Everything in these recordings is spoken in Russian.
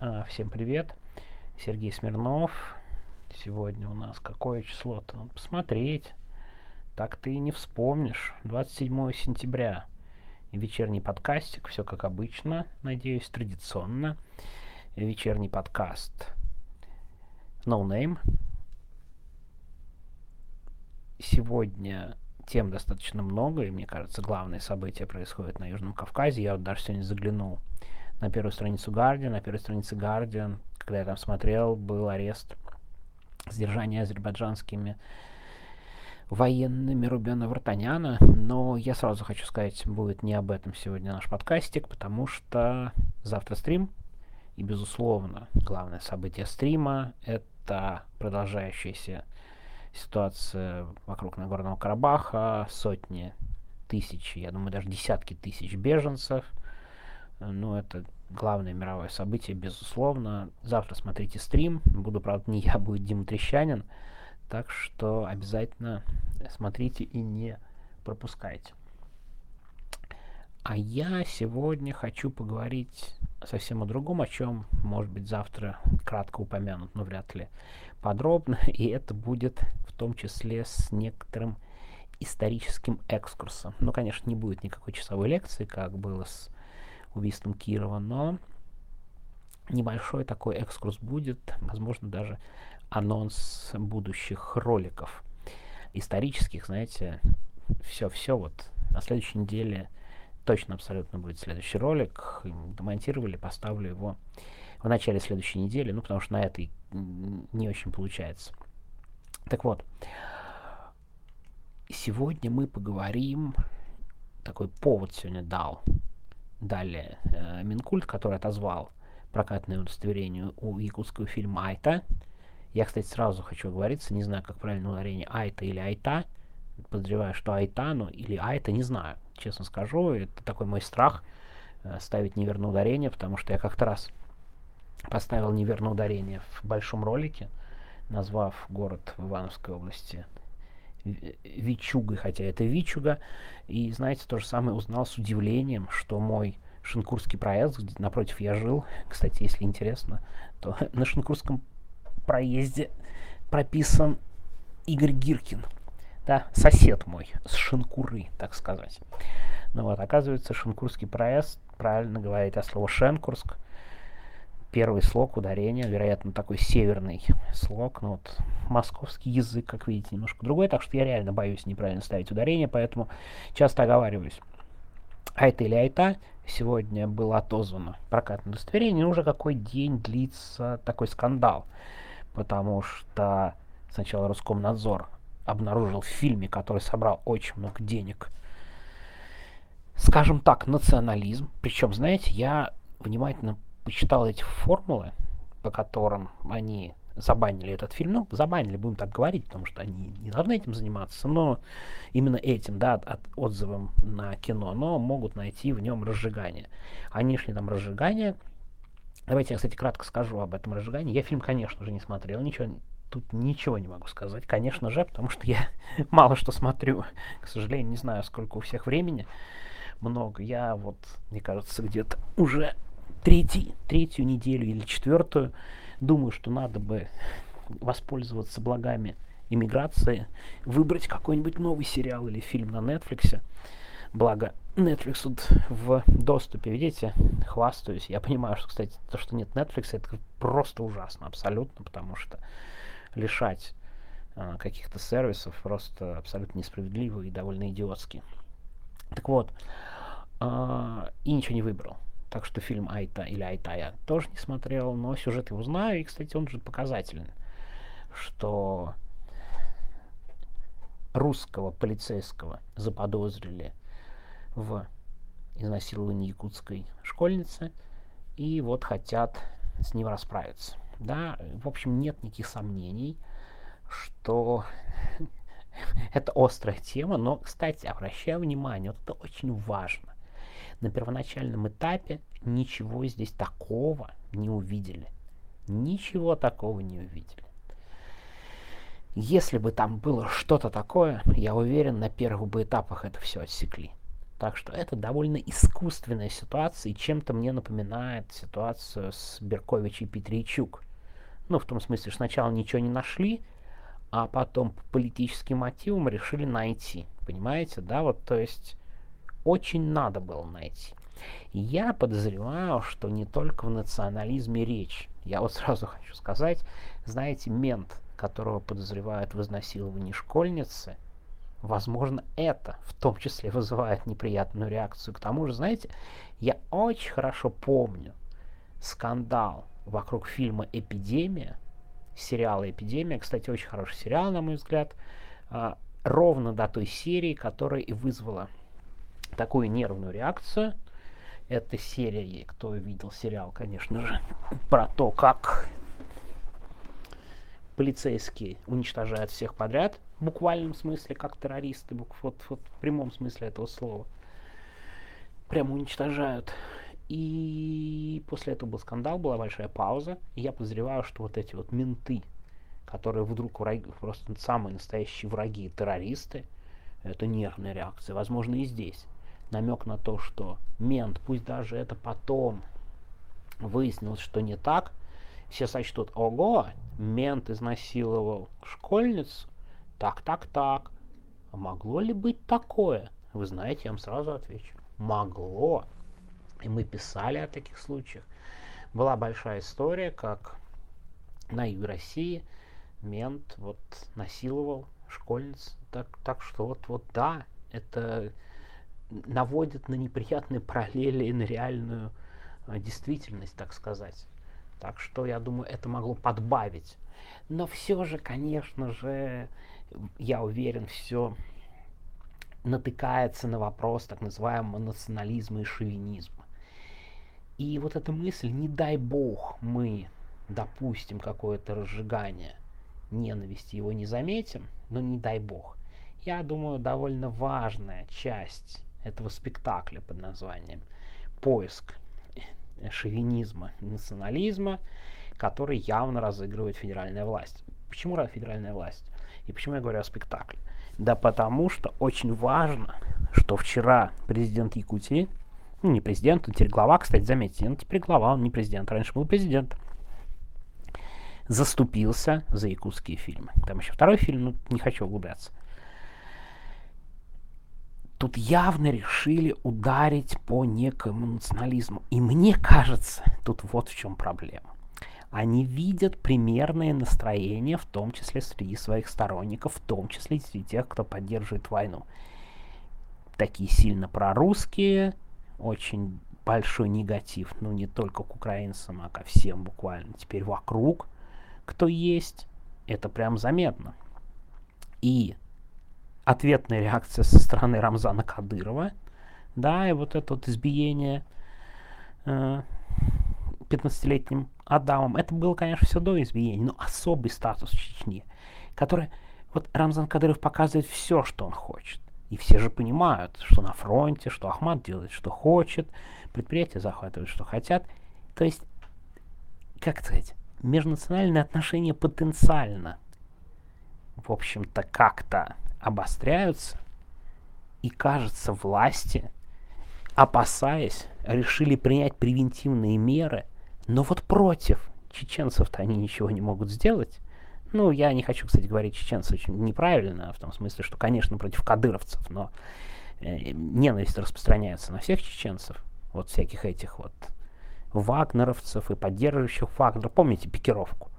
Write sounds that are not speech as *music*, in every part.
А, всем привет. Сергей Смирнов. Сегодня у нас какое число-то? Надо посмотреть. Так ты и не вспомнишь. 27 сентября. вечерний подкастик. Все как обычно. Надеюсь, традиционно. Вечерний подкаст. No Name. Сегодня тем достаточно много, и мне кажется, главное событие происходит на Южном Кавказе. Я вот даже сегодня заглянул на первую страницу Guardian. На первой странице Guardian, когда я там смотрел, был арест, сдержание азербайджанскими военными Рубена Вартаняна. Но я сразу хочу сказать, будет не об этом сегодня наш подкастик, потому что завтра стрим, и, безусловно, главное событие стрима — это продолжающаяся ситуация вокруг Нагорного Карабаха, сотни тысяч, я думаю, даже десятки тысяч беженцев. Ну, это главное мировое событие, безусловно. Завтра смотрите стрим. Буду, правда, не я, будет Дима Трещанин. Так что обязательно смотрите и не пропускайте. А я сегодня хочу поговорить совсем о другом, о чем, может быть, завтра кратко упомянут, но вряд ли подробно. *laughs* И это будет в том числе с некоторым историческим экскурсом. Ну, конечно, не будет никакой часовой лекции, как было с убийством Кирова, но небольшой такой экскурс будет, возможно, даже анонс будущих роликов исторических, знаете, все-все вот на следующей неделе точно абсолютно будет следующий ролик. Демонтировали, поставлю его в начале следующей недели, ну, потому что на этой не очень получается. Так вот, сегодня мы поговорим, такой повод сегодня дал, далее э, Минкульт, который отозвал прокатное удостоверение у якутского фильма «Айта». Я, кстати, сразу хочу оговориться, не знаю, как правильно ударение «Айта» или «Айта», подозреваю, что Айтану или Айта, не знаю, честно скажу. Это такой мой страх э, ставить неверное ударение, потому что я как-то раз поставил неверное ударение в большом ролике, назвав город в Ивановской области Вичугой, хотя это Вичуга. И, знаете, то же самое узнал с удивлением, что мой Шинкурский проезд, где напротив я жил, *laughs* кстати, если интересно, то *laughs* на Шинкурском проезде прописан Игорь Гиркин – да, сосед мой с Шенкуры, так сказать. Ну вот, оказывается, Шенкурский проезд правильно говорит о слово Шенкурск. Первый слог ударения, вероятно, такой северный слог, но вот московский язык, как видите, немножко другой, так что я реально боюсь неправильно ставить ударение, поэтому часто оговариваюсь. Айта или Айта сегодня было отозвано прокатное удостоверение, уже какой день длится такой скандал, потому что сначала Роскомнадзор обнаружил в фильме, который собрал очень много денег, скажем так, национализм. Причем, знаете, я внимательно почитал эти формулы, по которым они забанили этот фильм. Ну, забанили, будем так говорить, потому что они не должны этим заниматься, но именно этим, да, от, отзывом на кино, но могут найти в нем разжигание. Они шли там разжигание. Давайте я, кстати, кратко скажу об этом разжигании. Я фильм, конечно же, не смотрел, ничего тут ничего не могу сказать, конечно же, потому что я *laughs* мало что смотрю. К сожалению, не знаю, сколько у всех времени. Много. Я вот, мне кажется, где-то уже третий, третью неделю или четвертую думаю, что надо бы воспользоваться благами иммиграции, выбрать какой-нибудь новый сериал или фильм на Netflix. Благо, Netflix тут в доступе, видите, хвастаюсь. Я понимаю, что, кстати, то, что нет Netflix, это просто ужасно, абсолютно, потому что лишать э, каких-то сервисов просто абсолютно несправедливо и довольно идиотски. Так вот, э, и ничего не выбрал. Так что фильм Айта или Айта я тоже не смотрел, но сюжет его знаю, и, кстати, он же показательный, что русского полицейского заподозрили в изнасиловании якутской школьницы, и вот хотят с ним расправиться да, в общем, нет никаких сомнений, что *laughs* это острая тема, но, кстати, обращаю внимание, вот это очень важно. На первоначальном этапе ничего здесь такого не увидели. Ничего такого не увидели. Если бы там было что-то такое, я уверен, на первых бы этапах это все отсекли. Так что это довольно искусственная ситуация, и чем-то мне напоминает ситуацию с Беркович и Петричук. Ну, в том смысле, что сначала ничего не нашли, а потом по политическим мотивам решили найти. Понимаете, да? Вот, то есть, очень надо было найти. Я подозреваю, что не только в национализме речь. Я вот сразу хочу сказать, знаете, мент, которого подозревают в изнасиловании школьницы, возможно, это в том числе вызывает неприятную реакцию. К тому же, знаете, я очень хорошо помню скандал вокруг фильма «Эпидемия», сериала «Эпидемия», кстати, очень хороший сериал, на мой взгляд, а, ровно до той серии, которая и вызвала такую нервную реакцию. Это серия, кто видел сериал, конечно же, про то, как полицейские уничтожают всех подряд, в буквальном смысле, как террористы, вот, вот в прямом смысле этого слова. Прямо уничтожают. И после этого был скандал, была большая пауза. И я подозреваю, что вот эти вот менты, которые вдруг враги, просто самые настоящие враги, террористы, это нервная реакция. Возможно, и здесь намек на то, что мент, пусть даже это потом выяснилось, что не так, все сочтут, ого, мент изнасиловал школьницу, так, так, так. А могло ли быть такое? Вы знаете, я вам сразу отвечу. Могло. И мы писали о таких случаях. Была большая история, как на юге России мент вот насиловал школьниц. Так, так что вот, вот да, это наводит на неприятные параллели на реальную а, действительность, так сказать. Так что, я думаю, это могло подбавить. Но все же, конечно же, я уверен, все натыкается на вопрос так называемого национализма и шовинизма. И вот эта мысль, не дай бог мы допустим какое-то разжигание ненависти, его не заметим, но не дай бог. Я думаю, довольно важная часть этого спектакля под названием «Поиск шовинизма национализма», который явно разыгрывает федеральная власть. Почему федеральная власть? И почему я говорю о спектакле? Да потому что очень важно, что вчера президент Якутии, ну не президент, он теперь глава, кстати, заметьте, он теперь глава, он не президент, раньше был президент, заступился за якутские фильмы. Там еще второй фильм, ну не хочу углубляться тут явно решили ударить по некому национализму. И мне кажется, тут вот в чем проблема. Они видят примерное настроение, в том числе среди своих сторонников, в том числе среди тех, кто поддерживает войну. Такие сильно прорусские, очень большой негатив, ну не только к украинцам, а ко всем буквально теперь вокруг, кто есть, это прям заметно. И ответная реакция со стороны Рамзана Кадырова, да, и вот это вот избиение э, 15-летним Адамом, это было, конечно, все до избиения, но особый статус в Чечне, который, вот Рамзан Кадыров показывает все, что он хочет. И все же понимают, что на фронте, что Ахмад делает, что хочет, предприятия захватывают, что хотят. То есть, как сказать, межнациональные отношения потенциально, в общем-то, как-то обостряются, и, кажется, власти, опасаясь, решили принять превентивные меры, но вот против чеченцев-то они ничего не могут сделать. Ну, я не хочу, кстати, говорить чеченцы очень неправильно, в том смысле, что, конечно, против кадыровцев, но э, ненависть распространяется на всех чеченцев, вот всяких этих вот вагнеровцев и поддерживающих Вагнера. Помните пикировку?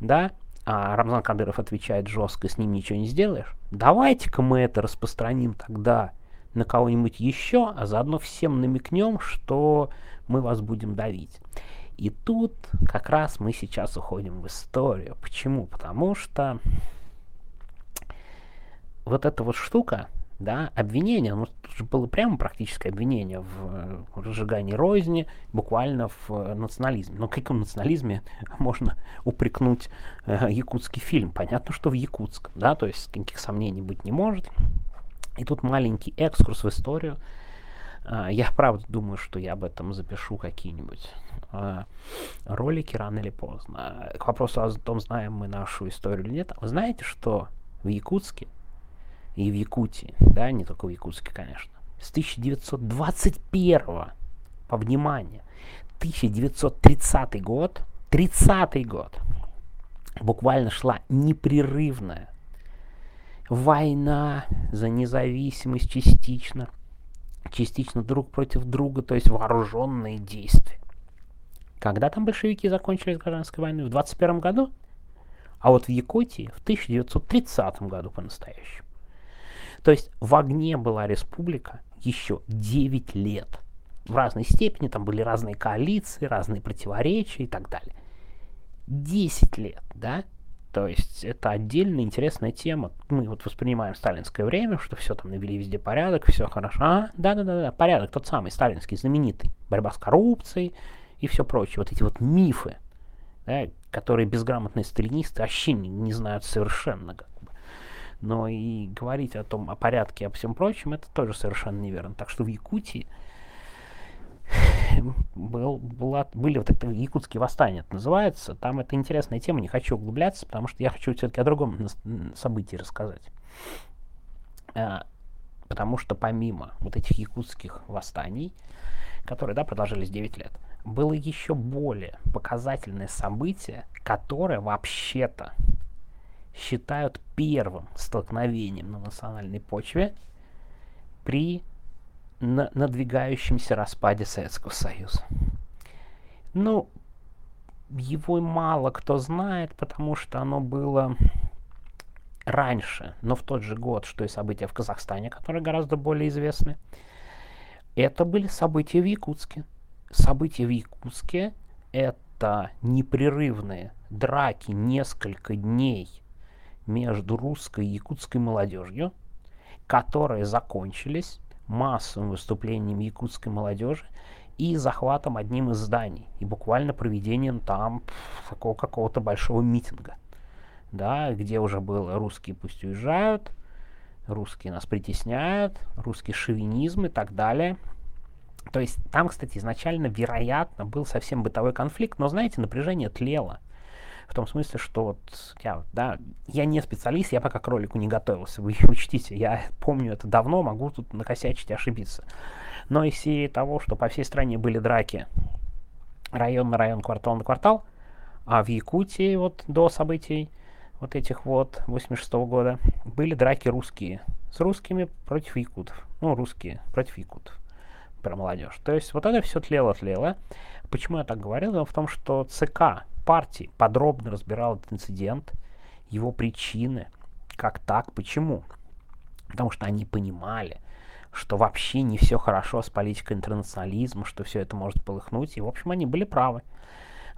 Да? А Рамзан Кадыров отвечает жестко, с ним ничего не сделаешь. Давайте-ка мы это распространим тогда на кого-нибудь еще, а заодно всем намекнем, что мы вас будем давить. И тут как раз мы сейчас уходим в историю. Почему? Потому что вот эта вот штука, да, обвинение, ну, тут же было прямо практическое обвинение в разжигании розни, буквально в э, национализме. Но каком национализме *laughs* можно упрекнуть э, якутский фильм? Понятно, что в Якутск, да, то есть никаких сомнений быть не может. И тут маленький экскурс в историю. Э, я правда думаю, что я об этом запишу какие-нибудь э, ролики рано или поздно. К вопросу о том, знаем мы нашу историю или нет. Вы знаете, что в Якутске и в Якутии, да, не только в Якутске, конечно, с 1921 по внимание, 1930 год, 30 год, буквально шла непрерывная война за независимость частично, частично друг против друга, то есть вооруженные действия. Когда там большевики закончили гражданской войной? В 21 году? А вот в Якутии в 1930 году по-настоящему. То есть в огне была республика еще 9 лет. В разной степени, там были разные коалиции, разные противоречия и так далее. 10 лет, да? То есть это отдельная интересная тема. Мы вот воспринимаем сталинское время, что все там навели везде порядок, все хорошо. А, да-да-да, порядок тот самый, сталинский, знаменитый. Борьба с коррупцией и все прочее. Вот эти вот мифы, да, которые безграмотные сталинисты вообще не, не знают совершенно. Но и говорить о том, о порядке о всем прочем, это тоже совершенно неверно. Так что в Якутии был, была, были вот это якутские восстания, это называется. Там это интересная тема, не хочу углубляться, потому что я хочу все-таки о другом событии рассказать. А, потому что помимо вот этих якутских восстаний, которые, да, продолжались 9 лет, было еще более показательное событие, которое вообще-то считают первым столкновением на национальной почве при на надвигающемся распаде Советского Союза. Ну, его мало кто знает, потому что оно было раньше, но в тот же год, что и события в Казахстане, которые гораздо более известны. Это были события в Якутске. События в Якутске — это непрерывные драки несколько дней между русской и якутской молодежью, которые закончились массовым выступлением якутской молодежи и захватом одним из зданий, и буквально проведением там такого какого-то большого митинга, да, где уже было «русские пусть уезжают», «русские нас притесняют», «русский шовинизм» и так далее. То есть там, кстати, изначально, вероятно, был совсем бытовой конфликт, но, знаете, напряжение тлело в том смысле, что вот я, да, я не специалист, я пока к ролику не готовился, вы *laughs* учтите, я помню это давно, могу тут накосячить и ошибиться. Но из серии того, что по всей стране были драки район на район, квартал на квартал, а в Якутии вот до событий вот этих вот 86 -го года были драки русские с русскими против якутов. Ну, русские против якутов. Про молодежь. То есть вот это все тлело-тлело. Почему я так говорил? Дело в том, что ЦК партии подробно разбирал этот инцидент, его причины, как так, почему. Потому что они понимали, что вообще не все хорошо с политикой интернационализма, что все это может полыхнуть. И, в общем, они были правы.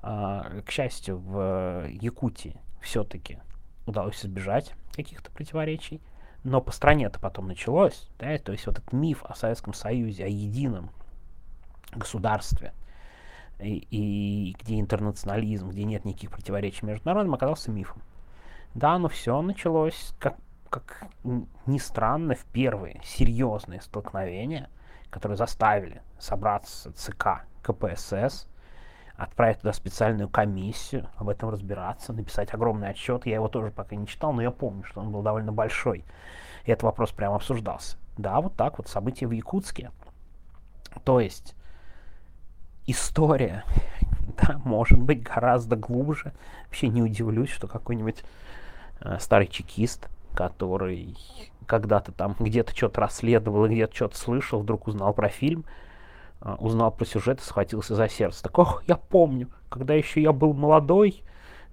А, к счастью, в Якутии все-таки удалось избежать каких-то противоречий. Но по стране это потом началось. Да, то есть вот этот миф о Советском Союзе, о едином государстве – и, и где интернационализм, где нет никаких противоречий между народом, оказался мифом. Да, но все началось, как, как ни странно, в первые серьезные столкновения, которые заставили собраться ЦК КПСС, отправить туда специальную комиссию, об этом разбираться, написать огромный отчет. Я его тоже пока не читал, но я помню, что он был довольно большой. И этот вопрос прямо обсуждался. Да, вот так вот события в Якутске. То есть история, да, может быть гораздо глубже. Вообще не удивлюсь, что какой-нибудь э, старый чекист, который когда-то там где-то что-то расследовал где-то что-то слышал, вдруг узнал про фильм, э, узнал про сюжет и схватился за сердце. Так, ох, я помню, когда еще я был молодой,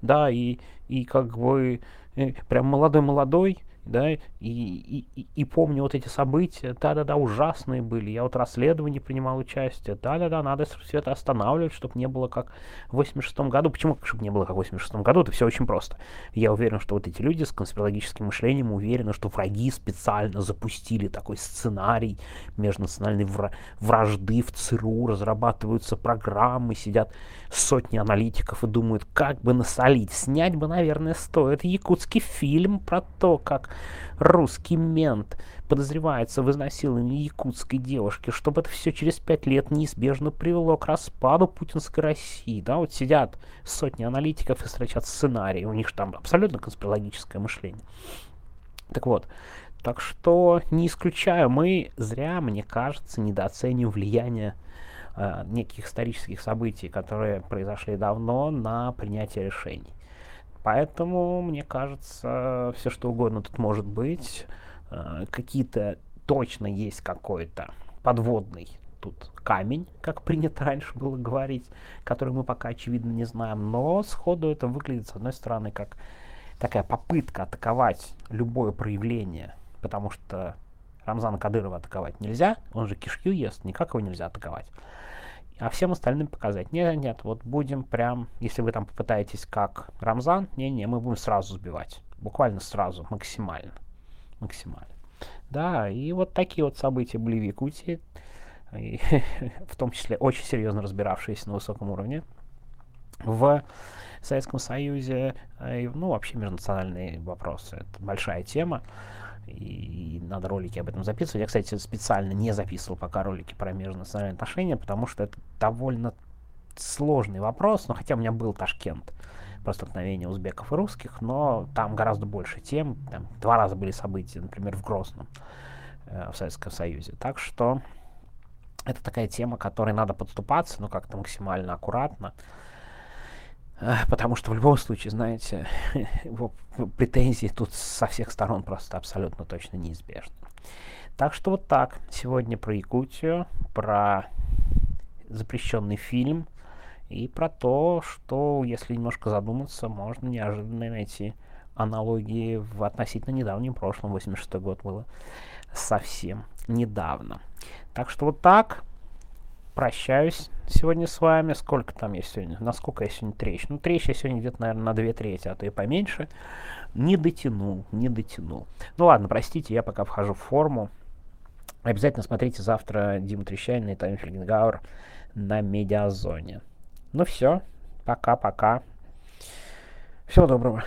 да, и, и как бы э, прям молодой-молодой, да, и, и, и помню вот эти события, да-да-да, ужасные были, я вот расследование принимал участие, да-да-да, надо все это останавливать, чтобы не было как в 86 году. Почему, чтобы не было как в 86 году? Это все очень просто. Я уверен, что вот эти люди с конспирологическим мышлением уверены, что враги специально запустили такой сценарий межнациональной вражды в ЦРУ, разрабатываются программы, сидят сотни аналитиков и думают, как бы насолить. Снять бы, наверное, стоит якутский фильм про то, как русский мент подозревается в изнасиловании якутской девушки, чтобы это все через пять лет неизбежно привело к распаду путинской России. Да, вот сидят сотни аналитиков и строчат сценарии, у них там абсолютно конспирологическое мышление. Так вот, Так что не исключаю, мы зря, мне кажется, недооценим влияние э, неких исторических событий, которые произошли давно на принятие решений. Поэтому, мне кажется, все что угодно тут может быть. Э, какие-то точно есть какой-то подводный тут камень, как принято раньше было говорить, который мы пока очевидно не знаем, но сходу это выглядит с одной стороны как такая попытка атаковать любое проявление, потому что Рамзана Кадырова атаковать нельзя, он же кишью ест, никак его нельзя атаковать. А всем остальным показать, нет, нет, вот будем прям, если вы там попытаетесь как Рамзан, не-не, мы будем сразу сбивать, буквально сразу, максимально, максимально. Да, и вот такие вот события были в Якутии, и, *laughs* в том числе очень серьезно разбиравшиеся на высоком уровне в Советском Союзе, и, ну, вообще межнациональные вопросы. Это большая тема, и надо ролики об этом записывать. Я, кстати, специально не записывал пока ролики про межнациональные отношения, потому что это довольно сложный вопрос, но хотя у меня был Ташкент про столкновение узбеков и русских, но там гораздо больше тем, там два раза были события, например, в Грозном, э, в Советском Союзе. Так что это такая тема, которой надо подступаться, но как-то максимально аккуратно. Потому что в любом случае, знаете, *laughs* претензии тут со всех сторон просто абсолютно точно неизбежны. Так что вот так. Сегодня про Якутию, про запрещенный фильм и про то, что, если немножко задуматься, можно неожиданно найти аналогии в относительно недавнем прошлом. 86 год было совсем недавно. Так что вот так. Прощаюсь сегодня с вами. Сколько там я сегодня? Насколько я сегодня трещ? Ну, трещ я сегодня где-то, наверное, на две трети, а то и поменьше. Не дотянул, не дотянул. Ну ладно, простите, я пока вхожу в форму. Обязательно смотрите завтра Дима Трещанин и Тайм Фельгенгауэр на медиазоне. Ну все, пока-пока. Всего доброго.